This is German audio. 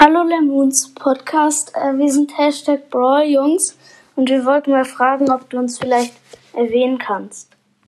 Hallo Lemons Podcast. Äh, wir sind Hashtag Brawl Jungs und wir wollten mal fragen, ob du uns vielleicht erwähnen kannst.